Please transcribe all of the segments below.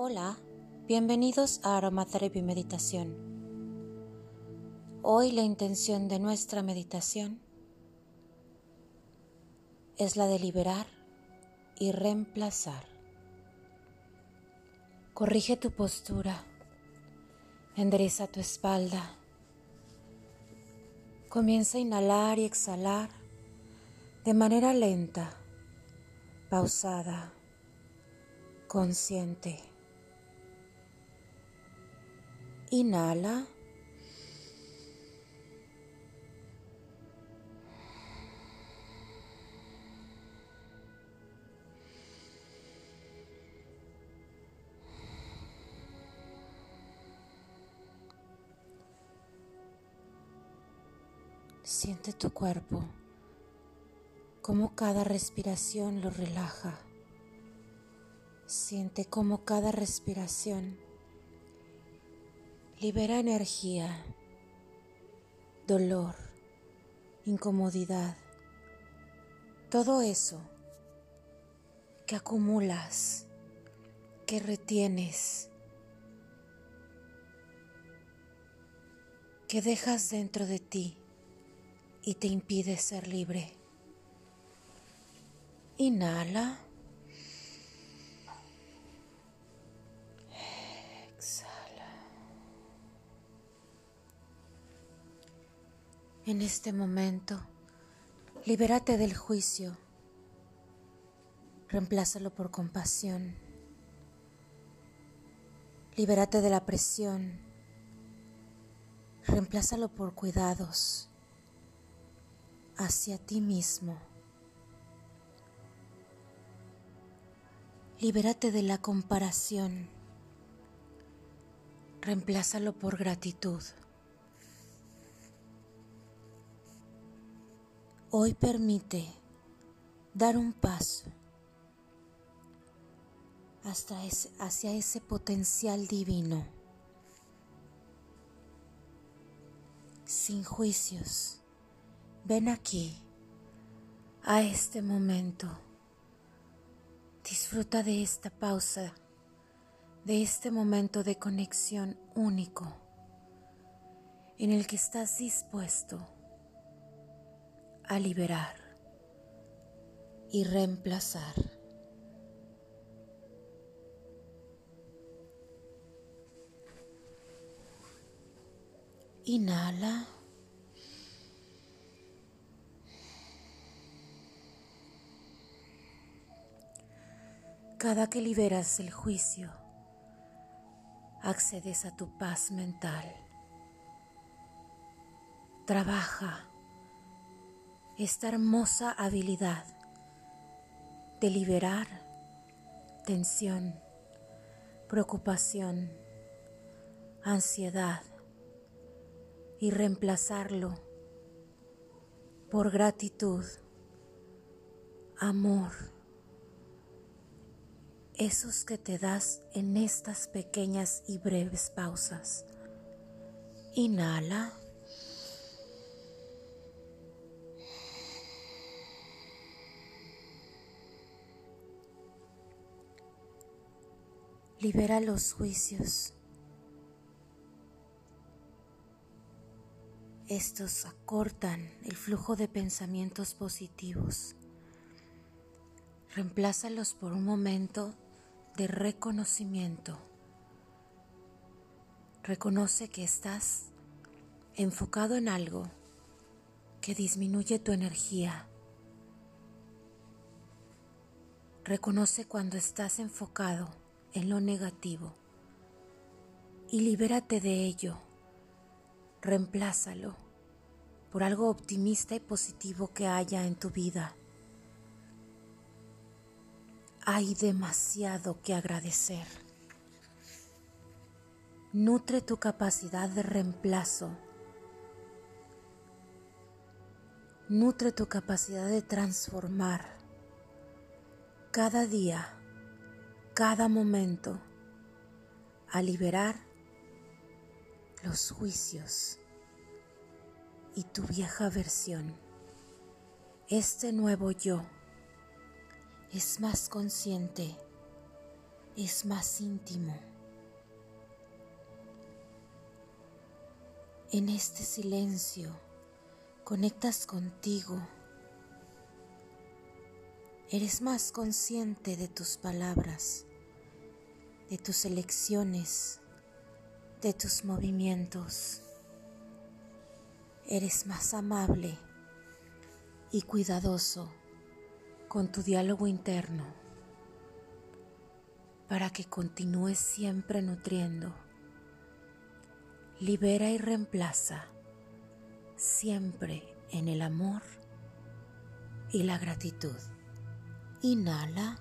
Hola, bienvenidos a Aromatherapy Meditación. Hoy la intención de nuestra meditación es la de liberar y reemplazar. Corrige tu postura, endereza tu espalda, comienza a inhalar y exhalar de manera lenta, pausada, consciente. Inhala. Siente tu cuerpo, como cada respiración lo relaja. Siente como cada respiración libera energía, dolor, incomodidad, todo eso que acumulas, que retienes, que dejas dentro de ti y te impide ser libre. Inhala. En este momento, libérate del juicio, reemplázalo por compasión, libérate de la presión, reemplázalo por cuidados hacia ti mismo. Libérate de la comparación, reemplázalo por gratitud. Hoy permite dar un paso hasta hacia ese potencial divino, sin juicios. Ven aquí, a este momento. Disfruta de esta pausa, de este momento de conexión único en el que estás dispuesto a liberar y reemplazar. Inhala. Cada que liberas el juicio, accedes a tu paz mental. Trabaja esta hermosa habilidad de liberar tensión, preocupación, ansiedad y reemplazarlo por gratitud, amor, esos que te das en estas pequeñas y breves pausas. Inhala. Libera los juicios. Estos acortan el flujo de pensamientos positivos. Reemplázalos por un momento de reconocimiento. Reconoce que estás enfocado en algo que disminuye tu energía. Reconoce cuando estás enfocado en lo negativo y libérate de ello. Reemplázalo por algo optimista y positivo que haya en tu vida. Hay demasiado que agradecer. Nutre tu capacidad de reemplazo. Nutre tu capacidad de transformar cada día cada momento a liberar los juicios y tu vieja versión. Este nuevo yo es más consciente, es más íntimo. En este silencio conectas contigo. Eres más consciente de tus palabras, de tus elecciones, de tus movimientos. Eres más amable y cuidadoso con tu diálogo interno para que continúes siempre nutriendo. Libera y reemplaza siempre en el amor y la gratitud. Inhala.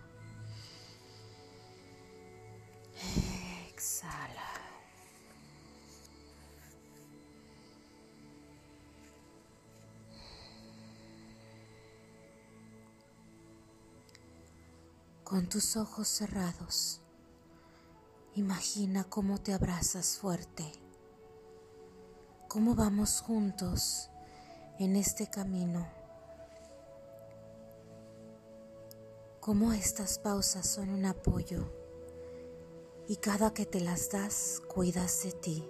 Con tus ojos cerrados, imagina cómo te abrazas fuerte, cómo vamos juntos en este camino, cómo estas pausas son un apoyo. Y cada que te las das cuidas de ti.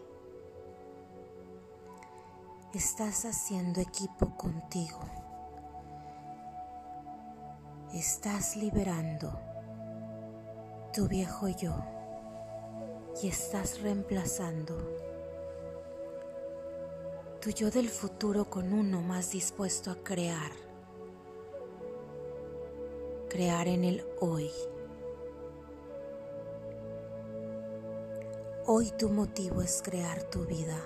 Estás haciendo equipo contigo. Estás liberando tu viejo yo y estás reemplazando tu yo del futuro con uno más dispuesto a crear, crear en el hoy. Hoy tu motivo es crear tu vida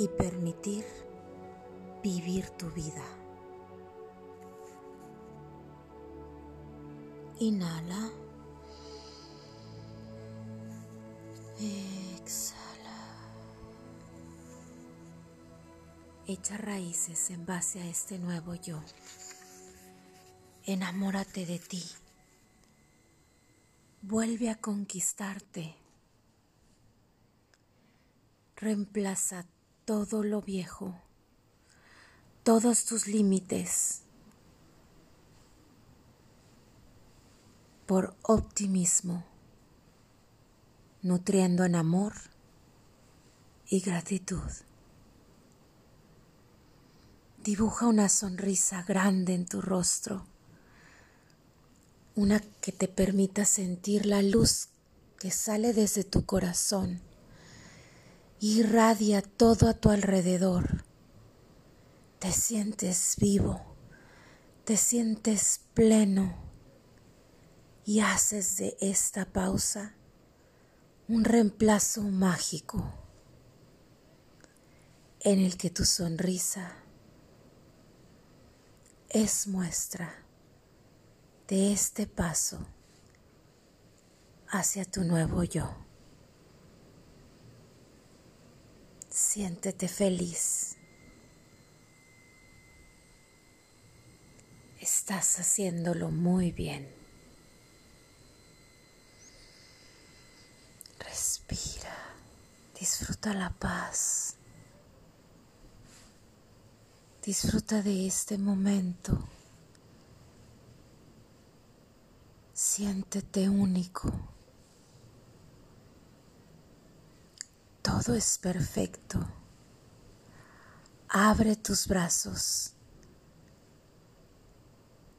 y permitir vivir tu vida. Inhala. Exhala. Echa raíces en base a este nuevo yo. Enamórate de ti. Vuelve a conquistarte. Reemplaza todo lo viejo, todos tus límites por optimismo, nutriendo en amor y gratitud. Dibuja una sonrisa grande en tu rostro, una que te permita sentir la luz que sale desde tu corazón, irradia todo a tu alrededor. Te sientes vivo, te sientes pleno y haces de esta pausa un reemplazo mágico en el que tu sonrisa es muestra de este paso hacia tu nuevo yo. Siéntete feliz. Estás haciéndolo muy bien. Disfruta la paz, disfruta de este momento, siéntete único. Todo es perfecto. Abre tus brazos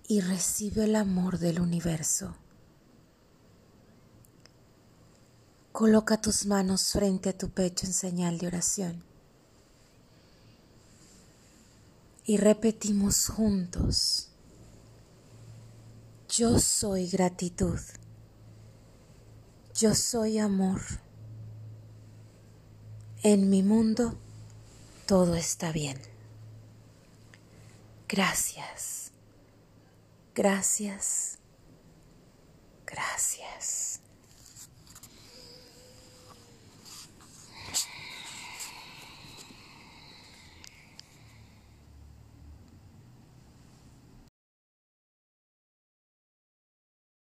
y recibe el amor del universo. Coloca tus manos frente a tu pecho en señal de oración. Y repetimos juntos, yo soy gratitud, yo soy amor. En mi mundo todo está bien. Gracias, gracias, gracias.